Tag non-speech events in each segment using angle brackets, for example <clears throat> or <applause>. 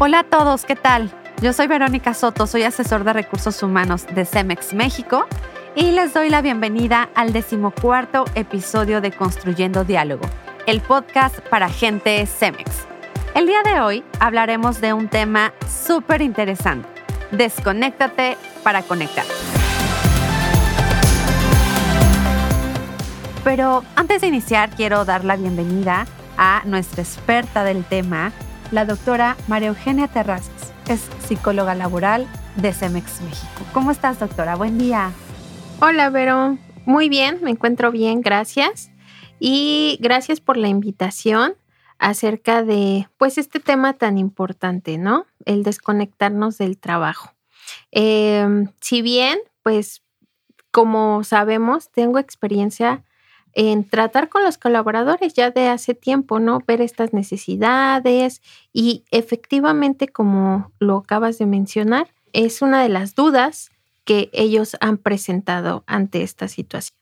Hola a todos, ¿qué tal? Yo soy Verónica Soto, soy asesor de recursos humanos de Cemex México y les doy la bienvenida al decimocuarto episodio de Construyendo Diálogo, el podcast para gente Cemex. El día de hoy hablaremos de un tema súper interesante. Desconéctate para conectar. Pero antes de iniciar, quiero dar la bienvenida a nuestra experta del tema, la doctora María Eugenia Terrazas. Es psicóloga laboral de Cemex México. ¿Cómo estás, doctora? Buen día. Hola, Vero. Muy bien, me encuentro bien, gracias. Y gracias por la invitación acerca de, pues, este tema tan importante, ¿no? El desconectarnos del trabajo. Em, si bien, pues, como sabemos, tengo experiencia en tratar con los colaboradores ya de hace tiempo, ¿no? Ver estas necesidades y efectivamente, como lo acabas de mencionar, es una de las dudas que ellos han presentado ante esta situación.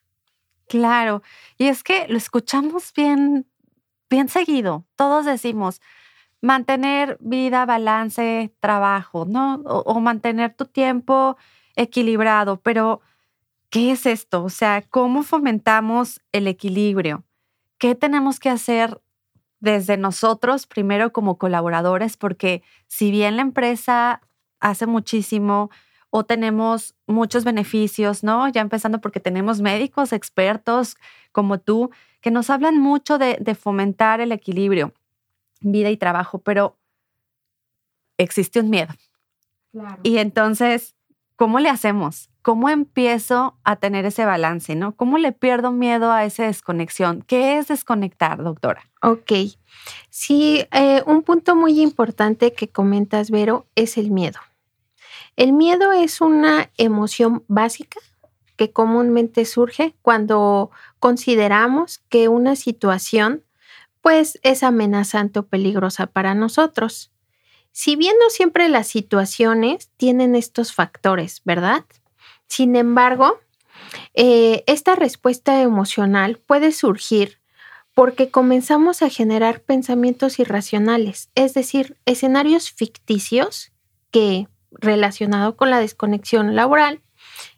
Claro, y es que lo escuchamos bien, bien seguido. Todos decimos mantener vida, balance, trabajo, ¿no? O, o mantener tu tiempo equilibrado, pero ¿qué es esto? O sea, ¿cómo fomentamos el equilibrio? ¿Qué tenemos que hacer desde nosotros, primero como colaboradores? Porque si bien la empresa hace muchísimo o tenemos muchos beneficios, ¿no? Ya empezando porque tenemos médicos expertos como tú que nos hablan mucho de, fomentar el equilibrio, vida y trabajo, pero existe un miedo. Y entonces, ¿cómo le hacemos? ¿Cómo empiezo a tener ese balance, no? ¿Cómo le pierdo miedo a esa desconexión? ¿Qué es desconectar, doctora? Ok. Sí, eh, un punto muy importante que comentas, Vero, es el miedo. El miedo es una emoción básica que comúnmente surge cuando consideramos que una situación pues es amenazante o peligrosa para nosotros. Si bien no siempre las situaciones tienen estos factores, ¿verdad? Sin embargo, eh, esta respuesta emocional puede surgir porque comenzamos a generar pensamientos irracionales, es decir, escenarios ficticios que, relacionado con la desconexión laboral,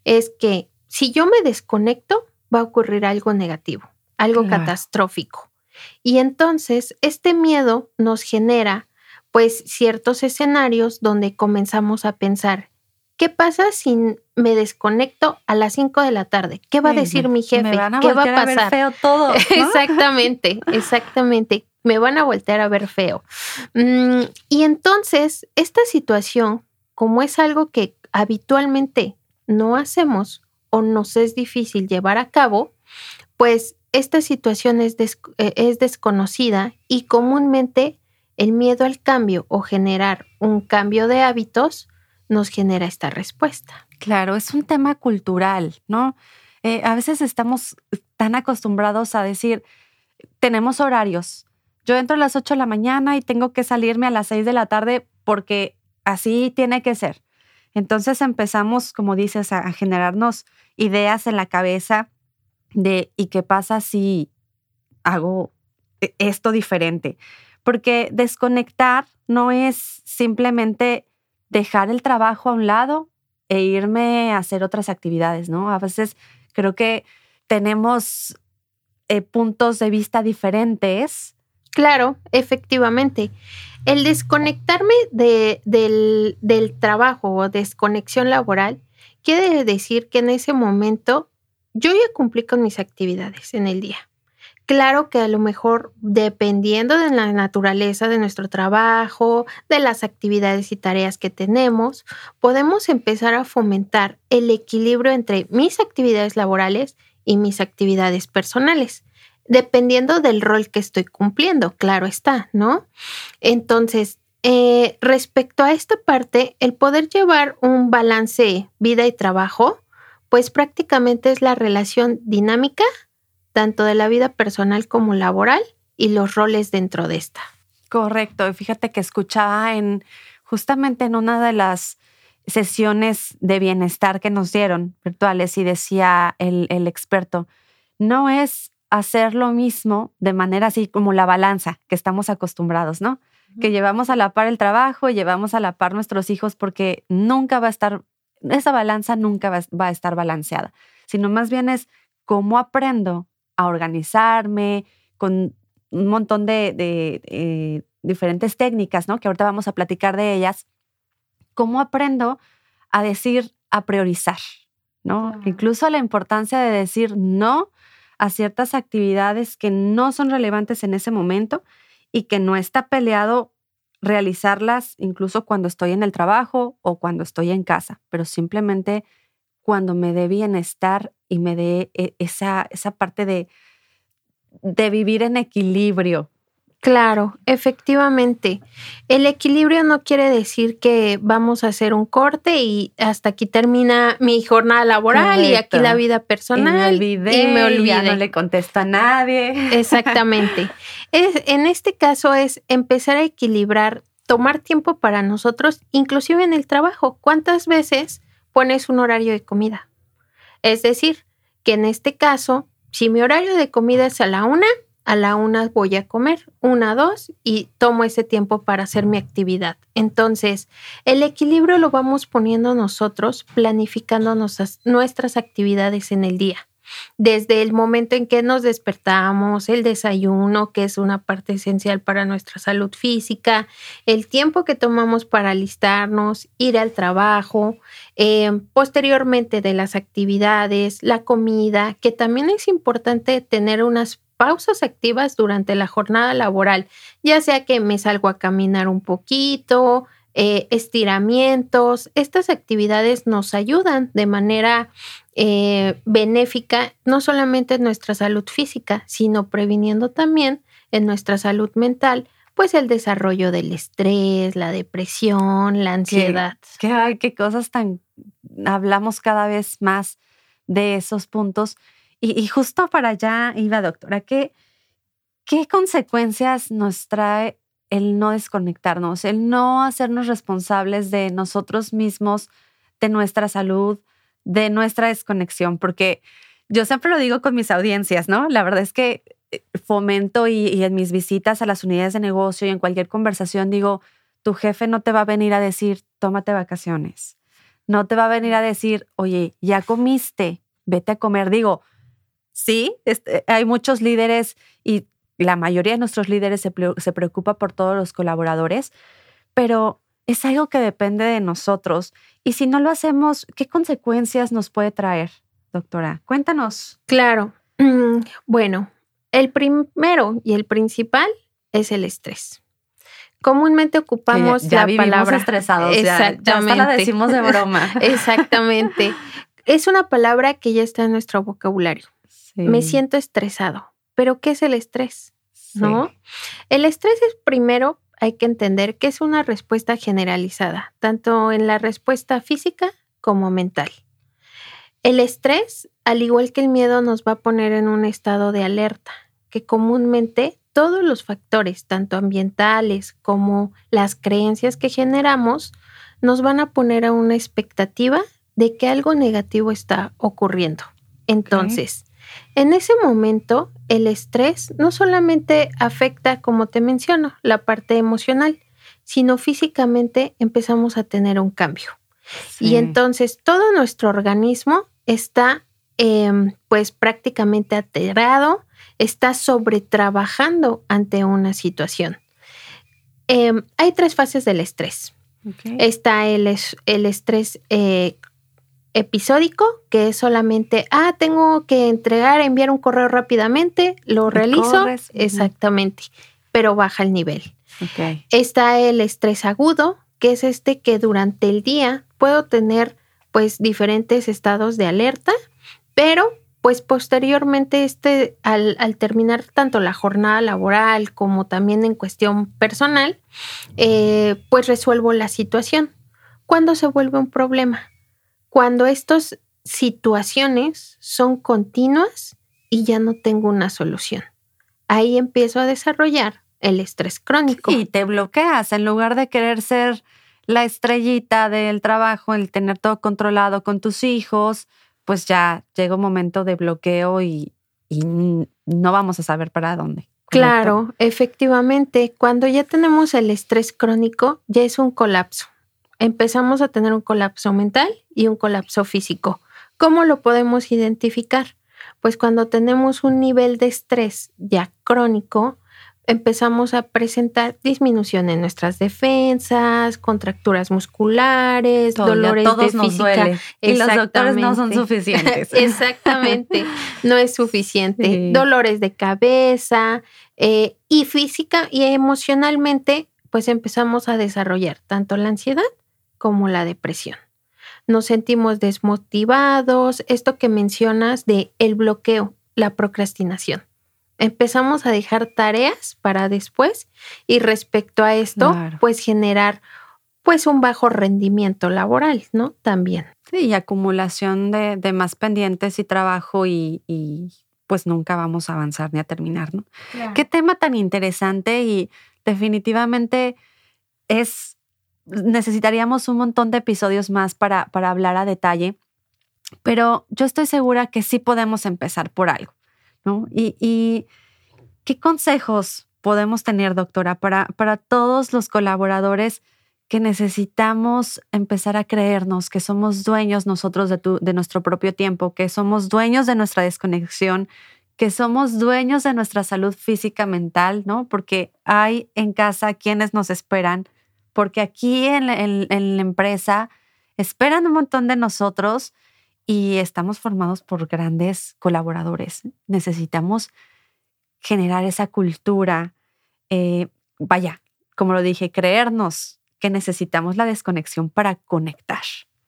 es que si yo me desconecto, va a ocurrir algo negativo, algo catastrófico. Y entonces este miedo nos genera pues ciertos escenarios donde comenzamos a pensar, ¿Qué pasa si me desconecto a las 5 de la tarde? ¿Qué va a decir mi jefe? Me van a ¿Qué va a pasar? A ver feo todo. <laughs> exactamente, <laughs> exactamente. Me van a voltear a ver feo. Mm, y entonces, esta situación, como es algo que habitualmente no hacemos o nos es difícil llevar a cabo, pues esta situación es, eh, es desconocida y comúnmente el miedo al cambio o generar un cambio de hábitos nos genera esta respuesta. Claro, es un tema cultural, ¿no? Eh, a veces estamos tan acostumbrados a decir, tenemos horarios. Yo entro a las 8 de la mañana y tengo que salirme a las 6 de la tarde porque así tiene que ser. Entonces empezamos, como dices, a, generarnos ideas en la cabeza de ¿y qué pasa si hago e, esto diferente? Porque desconectar no es simplemente dejar el trabajo a un lado e irme a hacer otras actividades, ¿no? A veces creo que tenemos eh, puntos de vista diferentes. Claro, efectivamente. El desconectarme de, del, del trabajo o desconexión laboral quiere decir que en ese momento yo ya cumplí con mis actividades en el día. Claro que a lo mejor dependiendo de la naturaleza de nuestro trabajo, de las actividades y tareas que tenemos, podemos empezar a fomentar el equilibrio entre mis actividades laborales y mis actividades personales, dependiendo del rol que estoy cumpliendo, claro está, ¿no? Entonces, eh, respecto a esta parte, el poder llevar un balance vida y trabajo, pues prácticamente es la relación dinámica tanto de la vida personal como laboral y los roles dentro de esta. Correcto. Y fíjate que escuchaba en justamente en una de las sesiones de bienestar que nos dieron virtuales y decía el, el experto, no es hacer lo mismo de manera así como la balanza que estamos acostumbrados, ¿no? que llevamos a la par el trabajo y llevamos a la par nuestros hijos porque nunca va a estar, esa balanza nunca va, a estar balanceada, sino más bien es cómo aprendo a organizarme con un montón de, eh, diferentes técnicas, ¿no? Que ahorita vamos a platicar de ellas. ¿Cómo aprendo a decir, a priorizar, ¿no? Incluso la importancia de decir no a ciertas actividades que no son relevantes en ese momento y que no está peleado realizarlas incluso cuando estoy en el trabajo o cuando estoy en casa, pero simplemente cuando me dé bienestar y me dé eh, esa, esa parte de, de vivir en equilibrio, Claro, efectivamente. El equilibrio no quiere decir que vamos a hacer un corte y hasta aquí termina mi jornada laboral y aquí la vida personal. Y me olvidé, Ya no le contesto a nadie. Exactamente. <laughs> en este caso es empezar a equilibrar, tomar tiempo para nosotros, inclusive en el trabajo. ¿Cuántas veces pones un horario de comida? Es decir, que en este caso, si mi horario de comida es a la una, a la una voy a comer, una, dos, y tomo ese tiempo para hacer mi actividad. Entonces, el equilibrio lo vamos poniendo nosotros, planificando nuestras actividades en el día. Desde el momento en que nos despertamos, el desayuno, que es una parte esencial para nuestra salud física, el tiempo que tomamos para alistarnos, ir al trabajo, eh, posteriormente de las actividades, la comida, que también es importante tener unas pausas activas durante la jornada laboral, ya sea que me salgo a caminar un poquito, eh, estiramientos, estas actividades nos ayudan de manera eh, benéfica, no solamente en nuestra salud física, sino previniendo también en nuestra salud mental, pues el desarrollo del estrés, la depresión, la ansiedad. Qué, qué cosas tan hablamos cada vez más de esos puntos y, justo para allá iba, doctora, ¿qué, ¿qué consecuencias nos trae el no desconectarnos, el no hacernos responsables de nosotros mismos, de nuestra salud, de nuestra desconexión? Porque yo siempre lo digo con mis audiencias, ¿no? La verdad es que eh, fomento y, en mis visitas a las unidades de negocio y en cualquier conversación digo, tu jefe no te va a venir a decir, tómate vacaciones. No te va a venir a decir, oye, ya comiste, vete a comer. Digo, Sí, este, hay muchos líderes y la mayoría de nuestros líderes se, se preocupa por todos los colaboradores, pero es algo que depende de nosotros. Y si no lo hacemos, ¿qué consecuencias nos puede traer, doctora? Cuéntanos. Claro. Mm, bueno, el primero y el principal es el estrés. Comúnmente ocupamos ya, la palabra estresados, exactamente. Ya, la decimos de broma. <laughs> exactamente. Es una palabra que ya está en nuestro vocabulario me siento estresado. Pero ¿qué es el estrés? ¿No? El estrés es primero, hay que entender que es una respuesta generalizada, tanto en la respuesta física como mental. El estrés, al igual que el miedo, nos va a poner en un estado de alerta, que comúnmente todos los factores, tanto ambientales como las creencias que generamos, nos van a poner a una expectativa de que algo negativo está ocurriendo. Entonces, en ese momento, el estrés no solamente afecta, como te menciono, la parte emocional, sino físicamente empezamos a tener un cambio. Y entonces todo nuestro organismo está em, pues prácticamente alterado, está sobretrabajando ante una situación. Em, hay tres fases del estrés. Está el, el estrés eh, episódico, que es solamente, ah, tengo que entregar, enviar un correo rápidamente, lo realizo. Exactamente, pero baja el nivel. Está el estrés agudo, que es este que durante el día puedo tener pues diferentes estados de alerta, pero pues posteriormente este, al, terminar tanto la jornada laboral como también en cuestión personal, eh, pues resuelvo la situación. ¿Cuándo se vuelve un problema? Cuando estas situaciones son continuas y ya no tengo una solución. Ahí empiezo a desarrollar el estrés crónico. Y te bloqueas en lugar de querer ser la estrellita del trabajo, el tener todo controlado con tus hijos, pues ya llega un momento de bloqueo y, no vamos a saber para dónde. Claro, efectivamente, cuando ya tenemos el estrés crónico, ya es un colapso. Empezamos a tener un colapso mental y un colapso físico. ¿Cómo lo podemos identificar? Pues cuando tenemos un nivel de estrés ya crónico, empezamos a presentar disminución en nuestras defensas, contracturas musculares, dolores de física. Y los doctores no son suficientes. <laughs> Exactamente, no es suficiente. Dolores de cabeza eh, y física y emocionalmente, pues empezamos a desarrollar tanto la ansiedad como la depresión. Nos sentimos desmotivados, esto que mencionas de el bloqueo, la procrastinación empezamos a dejar tareas para después y respecto a esto, pues generar pues un bajo rendimiento laboral, ¿no? También. Sí, y acumulación de, más pendientes y trabajo y, pues nunca vamos a avanzar ni a terminar, ¿no? Qué tema tan interesante y definitivamente es, necesitaríamos un montón de episodios más para, para hablar a detalle, pero yo estoy segura que sí podemos empezar por algo. Y, qué consejos podemos tener, doctora, para, para todos los colaboradores que necesitamos empezar a creernos que somos dueños nosotros de, de nuestro propio tiempo, que somos dueños de nuestra desconexión, que somos dueños de nuestra salud física, mental, ¿no? Porque hay en casa quienes nos esperan, porque aquí en, la empresa esperan un montón de nosotros y estamos formados por grandes colaboradores. Necesitamos generar esa cultura, eh, vaya, como lo dije, creernos que necesitamos la desconexión para conectar.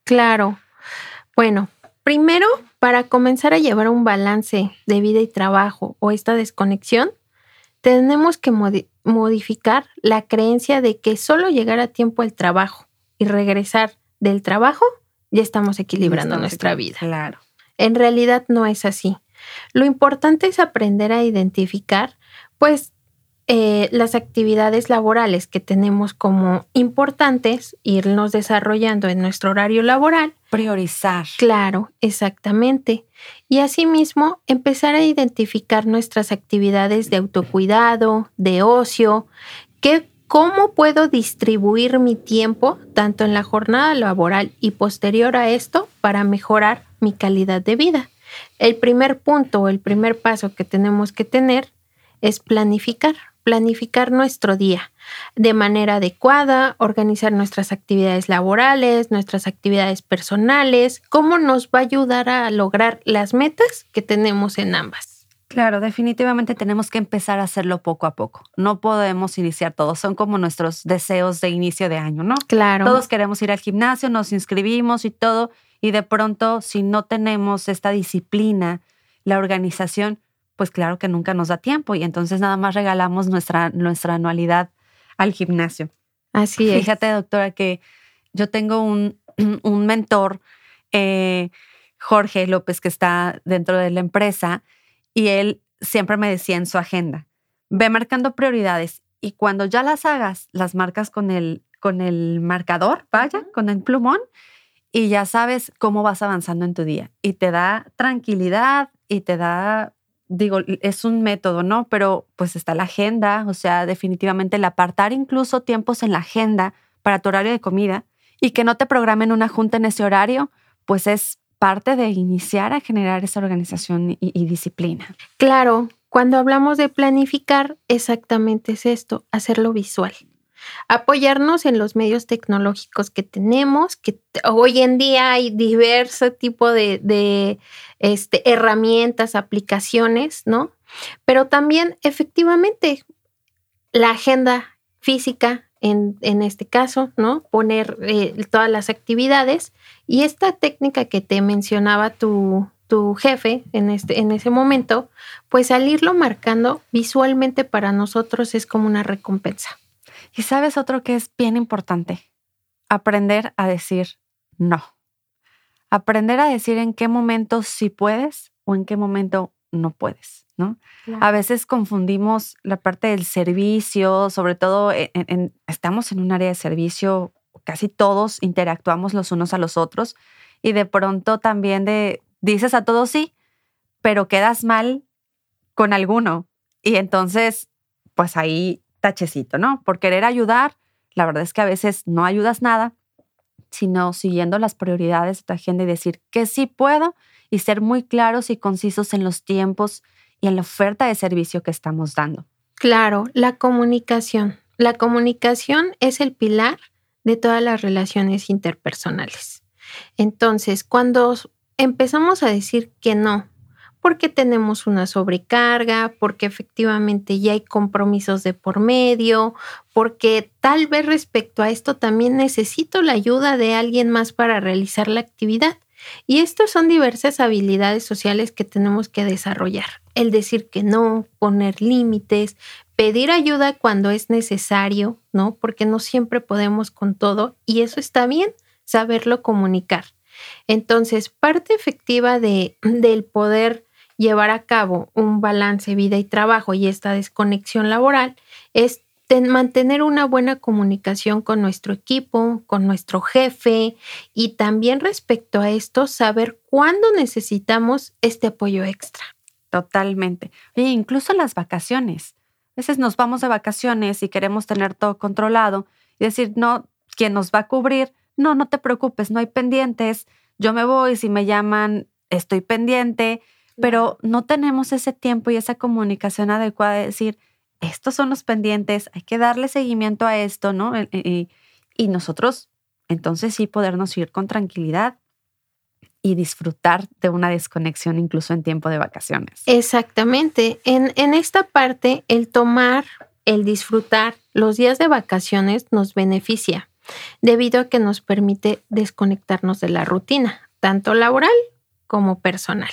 Claro. Bueno, primero, para comenzar a llevar un balance de vida y trabajo o esta desconexión, tenemos que modificar la creencia de que solo llegar a tiempo al trabajo y regresar del trabajo ya estamos equilibrando nuestra vida. Claro. En realidad no es así. Lo importante es aprender a identificar, pues, eh, las actividades laborales que tenemos como importantes, irnos desarrollando en nuestro horario laboral. Priorizar. Claro, exactamente. Y asimismo, empezar a identificar nuestras actividades de autocuidado, de ocio, qué ¿Cómo puedo distribuir mi tiempo tanto en la jornada laboral y posterior a esto para mejorar mi calidad de vida? El primer punto o el primer paso que tenemos que tener es planificar, planificar nuestro día de manera adecuada, organizar nuestras actividades laborales, nuestras actividades personales, cómo nos va a ayudar a lograr las metas que tenemos en ambas. Claro, definitivamente tenemos que empezar a hacerlo poco a poco. No podemos iniciar todos. Son como nuestros deseos de inicio de año, ¿no? Claro. Todos queremos ir al gimnasio, nos inscribimos y todo. Y de pronto, si no tenemos esta disciplina, la organización, pues claro que nunca nos da tiempo. Y entonces nada más regalamos nuestra, nuestra anualidad al gimnasio. Así es. Fíjate, doctora, que yo tengo un, <clears throat> un mentor, eh, Jorge López, que está dentro de la empresa y él siempre me decía en su agenda, ve marcando prioridades y cuando ya las hagas, las marcas con el, con el marcador, vaya, con el plumón, y ya sabes cómo vas avanzando en tu día. Y te da tranquilidad y te da, digo, es un método, ¿no? Pero pues está la agenda, o sea, definitivamente el apartar incluso tiempos en la agenda para tu horario de comida y que no te programen una junta en ese horario, pues es parte de iniciar a generar esa organización y, disciplina. Claro, cuando hablamos de planificar, exactamente es esto, hacerlo visual apoyarnos en los medios tecnológicos que tenemos, que hoy en día hay diverso tipo de, este, herramientas, aplicaciones, ¿no? Pero también efectivamente la agenda física en, en este caso, ¿no? Poner eh, todas las actividades y esta técnica que te mencionaba tu, tu jefe en, este, en ese momento, pues al irlo marcando visualmente para nosotros es como una recompensa. Y sabes otro que es bien importante, aprender a decir no. Aprender a decir en qué momento sí puedes o en qué momento no puedes. ¿no? A veces confundimos la parte del servicio, sobre todo e, en, estamos en un área de servicio, casi todos interactuamos los unos a los otros y de pronto también de, dices a todos sí, pero quedas mal con alguno y entonces pues ahí ¿no? Por querer ayudar, la verdad es que a veces no ayudas nada, sino siguiendo las prioridades de tu agenda y decir que sí puedo y ser muy claros y concisos en los tiempos y en la oferta de servicio que estamos dando. Claro, la comunicación. La comunicación es el pilar de todas las relaciones interpersonales. Entonces, cuando empezamos a decir que no, porque tenemos una sobrecarga, porque efectivamente ya hay compromisos de por medio, porque tal vez respecto a esto también necesito la ayuda de alguien más para realizar la actividad. Y estas son diversas habilidades sociales que tenemos que desarrollar. El decir que no, poner límites, pedir ayuda cuando es necesario, ¿no? Porque no siempre podemos con todo y eso está bien, saberlo comunicar. Entonces, parte efectiva de, del poder llevar a cabo un balance vida y trabajo y esta desconexión laboral es mantener una buena comunicación con nuestro equipo, con nuestro jefe y también respecto a esto, saber cuándo necesitamos este apoyo extra. Totalmente. Incluso las vacaciones. A veces nos vamos de vacaciones y queremos tener todo controlado y decir, no, ¿quién nos va a cubrir? No, no te preocupes, no hay pendientes. Yo me voy, si me llaman, estoy pendiente pero no tenemos ese tiempo y esa comunicación adecuada de decir, estos son los pendientes, hay que darle seguimiento a esto, ¿no? E, e, y, nosotros, entonces sí, podernos ir con tranquilidad y disfrutar de una desconexión incluso en tiempo de vacaciones. Exactamente. En, en esta parte, el tomar, el disfrutar los días de vacaciones nos beneficia debido a que nos permite desconectarnos de la rutina, tanto laboral como personal.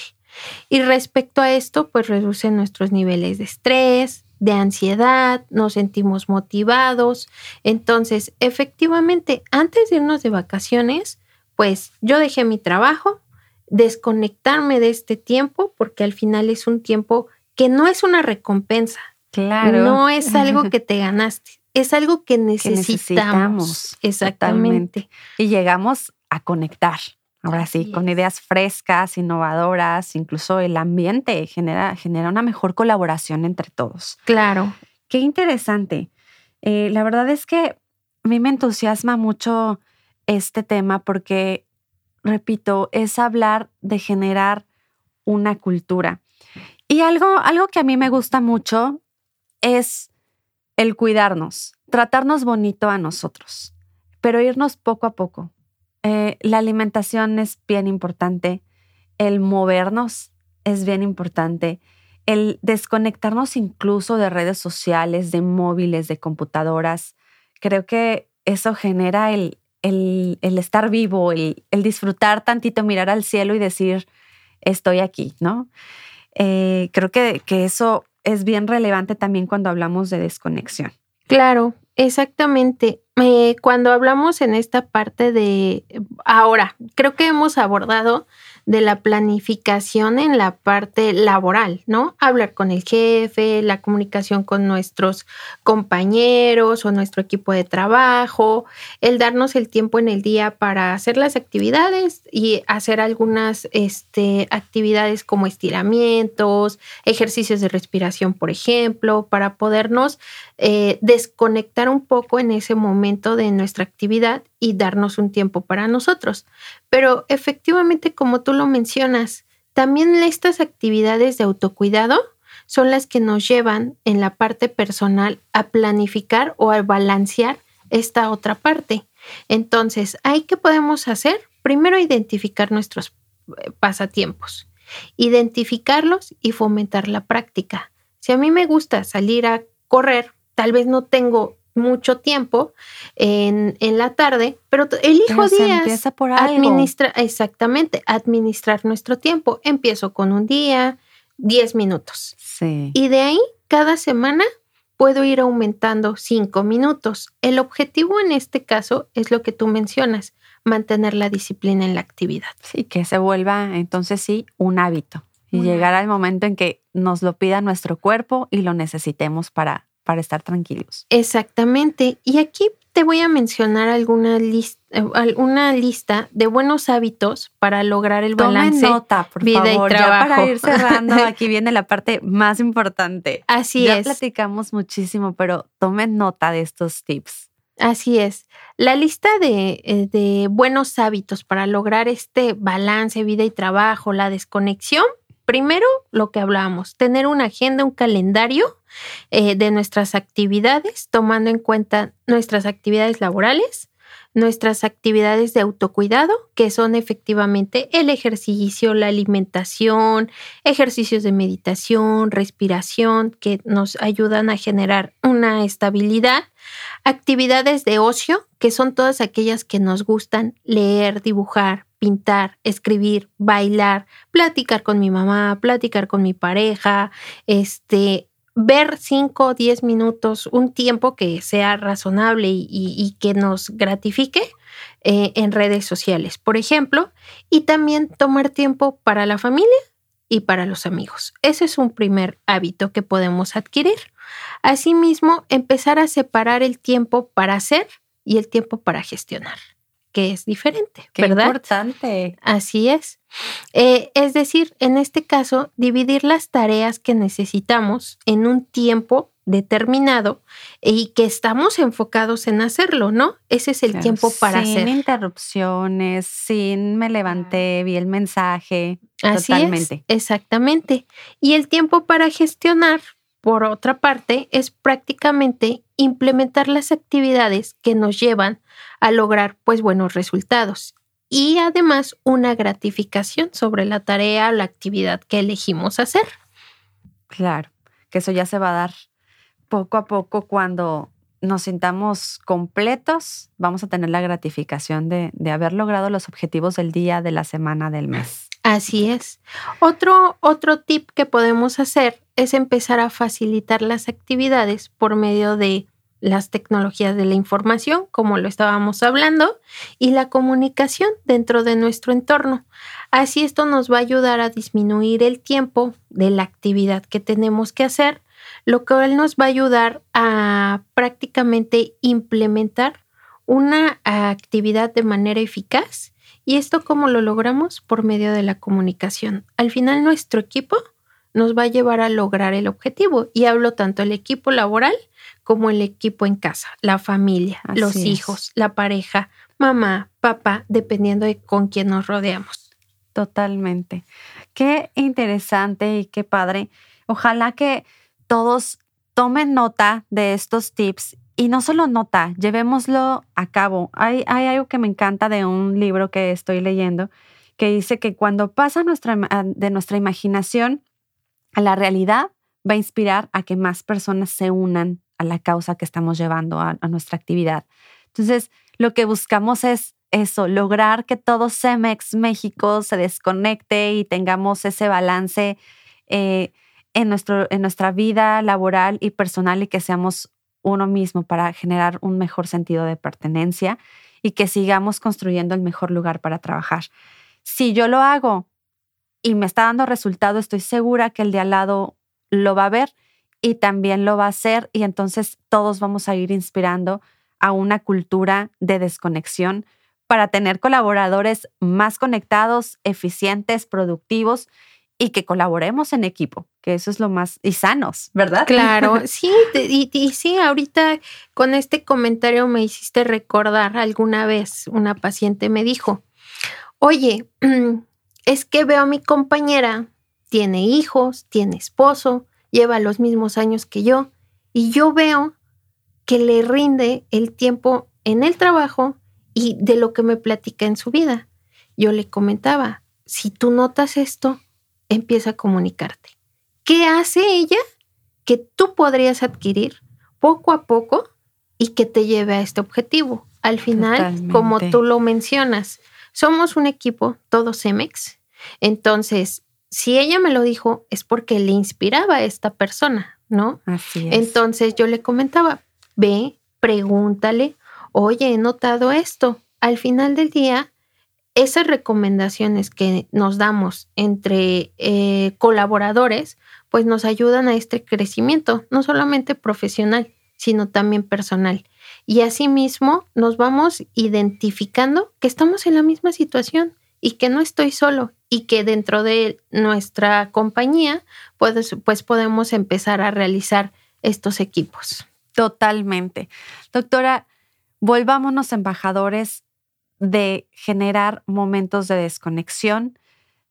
Y respecto a esto, pues reduce nuestros niveles de estrés, de ansiedad, nos sentimos motivados. Entonces, efectivamente, antes de irnos de vacaciones, pues yo dejé mi trabajo, desconectarme de este tiempo, porque al final es un tiempo que no es una recompensa. Claro. No es algo que te ganaste, es algo que <laughs> necesitamos. Exactamente. Y llegamos a conectar. Ahora sí, con ideas frescas, innovadoras, incluso el ambiente genera, genera una mejor colaboración entre todos. Claro. Qué interesante. Eh, la verdad es que a mí me entusiasma mucho este tema porque, repito, es hablar de generar una cultura. Y algo, algo que a mí me gusta mucho es el cuidarnos, tratarnos bonito a nosotros, pero irnos poco a poco, eh, la alimentación es bien importante, el movernos es bien importante, el desconectarnos incluso de redes sociales, de móviles, de computadoras. Creo que eso genera el, el, estar vivo, el, disfrutar tantito, mirar al cielo y decir, estoy aquí, ¿no? Eh, creo que, que eso es bien relevante también cuando hablamos de desconexión. Claro, exactamente. Eh, cuando hablamos en esta parte de ahora, creo que hemos abordado de la planificación en la parte laboral, ¿no? Hablar con el jefe, la comunicación con nuestros compañeros o nuestro equipo de trabajo, el darnos el tiempo en el día para hacer las actividades y hacer algunas este, actividades como estiramientos, ejercicios de respiración, por ejemplo, para podernos eh, desconectar un poco en ese momento de nuestra actividad y darnos un tiempo para nosotros. Pero efectivamente, como tú lo mencionas, también estas actividades de autocuidado son las que nos llevan en la parte personal a planificar o a balancear esta otra parte. Entonces, ¿hay qué podemos hacer? Primero, identificar nuestros eh, pasatiempos, identificarlos y fomentar la práctica. Si a mí me gusta salir a correr, tal vez no tengo mucho tiempo en, la tarde, pero elijo días. Empieza por Administra, exactamente, administrar nuestro tiempo. Empiezo con un día, 10 minutos. Sí. Y de ahí, cada semana, puedo ir aumentando 5 minutos. El objetivo en este caso es lo que tú mencionas, mantener la disciplina en la actividad. Sí, que se vuelva entonces sí un hábito y llegar al momento en que nos lo pida nuestro cuerpo y lo necesitemos para para estar tranquilos. Exactamente. Y aquí te voy a mencionar alguna lista, una lista de buenos hábitos para lograr el balance. Tomen nota, por vida favor. y trabajo. Ya para ir <laughs> cerrando, aquí viene la parte más importante. Así ya es. platicamos muchísimo, pero tomen nota de estos tips. Así es. La lista de, eh, de buenos hábitos para lograr este balance, vida y trabajo, la desconexión. Primero, lo que hablábamos, tener una agenda, un calendario eh, de nuestras actividades, tomando en cuenta nuestras actividades laborales, nuestras actividades de autocuidado, que son efectivamente el ejercicio, la alimentación, ejercicios de meditación, respiración, que nos ayudan a generar una estabilidad, actividades de ocio, que son todas aquellas que nos gustan leer, dibujar, pintar, escribir, bailar, platicar con mi mamá, platicar con mi pareja, este, ver 5 o 10 minutos, un tiempo que sea razonable y, que nos gratifique eh, en redes sociales, por ejemplo, y también tomar tiempo para la familia y para los amigos. Ese es un primer hábito que podemos adquirir. Asimismo, empezar a separar el tiempo para hacer y el tiempo para gestionar que es diferente, Qué ¿verdad? importante. Así es. Eh, es decir, en este caso, dividir las tareas que necesitamos en un tiempo determinado y que estamos enfocados en hacerlo, ¿no? Ese es el Claro, tiempo para sin hacer. interrupciones, sin me levanté, vi el mensaje. Así totalmente. es, exactamente. Y el tiempo para gestionar, por otra parte, es prácticamente implementar las actividades que nos llevan a lograr pues buenos resultados y además una gratificación sobre la tarea o la actividad que elegimos hacer. Claro, que eso ya se va a dar poco a poco cuando nos sintamos completos, vamos a tener la gratificación de, de haber logrado los objetivos del día, de la semana, del mes. Así es. Otro, otro tip que podemos hacer es empezar a facilitar las actividades por medio de las tecnologías de la información, como lo estábamos hablando, y la comunicación dentro de nuestro entorno. Así esto nos va a ayudar a disminuir el tiempo de la actividad que tenemos que hacer, lo que nos va a ayudar a prácticamente implementar una actividad de manera eficaz. ¿Y esto cómo lo logramos? Por medio de la comunicación. Al final nuestro equipo nos va a llevar a lograr el objetivo. Y hablo tanto el equipo laboral como el equipo en casa, la familia, Así los es. hijos, la pareja, mamá, papá, dependiendo de con quién nos rodeamos. Totalmente. Qué interesante y qué padre. Ojalá que todos tomen nota de estos tips y no solo nota, llevémoslo a cabo. Hay, hay algo que me encanta de un libro que estoy leyendo que dice que cuando pasa nuestra, de nuestra imaginación la realidad, va a inspirar a que más personas se unan a la causa que estamos llevando a, a nuestra actividad. Entonces, lo que buscamos es eso, lograr que todo Cemex México se desconecte y tengamos ese balance eh, en, nuestro, en nuestra vida laboral y personal y que seamos uno mismo para generar un mejor sentido de pertenencia y que sigamos construyendo el mejor lugar para trabajar. Si yo lo hago y me está dando resultado, estoy segura que el de al lado lo va a ver y también lo va a hacer y entonces todos vamos a ir inspirando a una cultura de desconexión para tener colaboradores más conectados, eficientes, productivos y que colaboremos en equipo, que eso es lo más y sanos, ¿verdad? Claro, <laughs> sí, y sí, ahorita con este comentario me hiciste recordar alguna vez una paciente me dijo, oye, <clears throat> es que veo a mi compañera, tiene hijos, tiene esposo, lleva los mismos años que yo, y yo veo que le rinde el tiempo en el trabajo y de lo que me platica en su vida. Yo le comentaba, si tú notas esto, empieza a comunicarte. ¿Qué hace ella que tú podrías adquirir poco a poco y que te lleve a este objetivo? Al final, como tú lo mencionas, somos un equipo, todos Cemex. Entonces, si ella me lo dijo, es porque le inspiraba a esta persona, ¿no? Así es. Entonces yo le comentaba, ve, pregúntale, oye, he notado esto. Al final del día, esas recomendaciones que nos damos entre eh, colaboradores, pues nos ayudan a este crecimiento, no solamente profesional, sino también personal. Y asimismo nos vamos identificando que estamos en la misma situación y que no estoy solo y que dentro de nuestra compañía pues, pues podemos empezar a realizar estos equipos. Totalmente. Doctora, volvámonos embajadores de generar momentos de desconexión,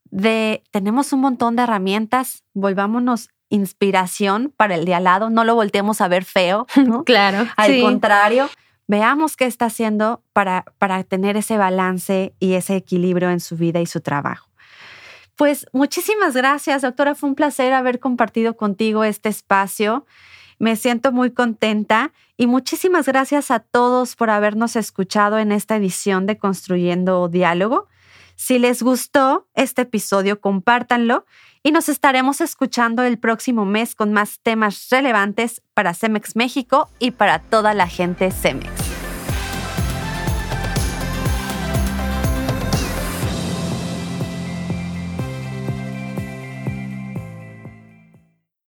de tenemos un montón de herramientas, volvámonos inspiración para el de al lado, no lo volteemos a ver feo, <laughs> claro. Al contrario, veamos qué está haciendo para, para tener ese balance y ese equilibrio en su vida y su trabajo. Pues muchísimas gracias, doctora. Fue un placer haber compartido contigo este espacio. Me siento muy contenta y muchísimas gracias a todos por habernos escuchado en esta edición de Construyendo Diálogo. Si les gustó este episodio, compártanlo y nos estaremos escuchando el próximo mes con más temas relevantes para Cemex México y para toda la gente Cemex.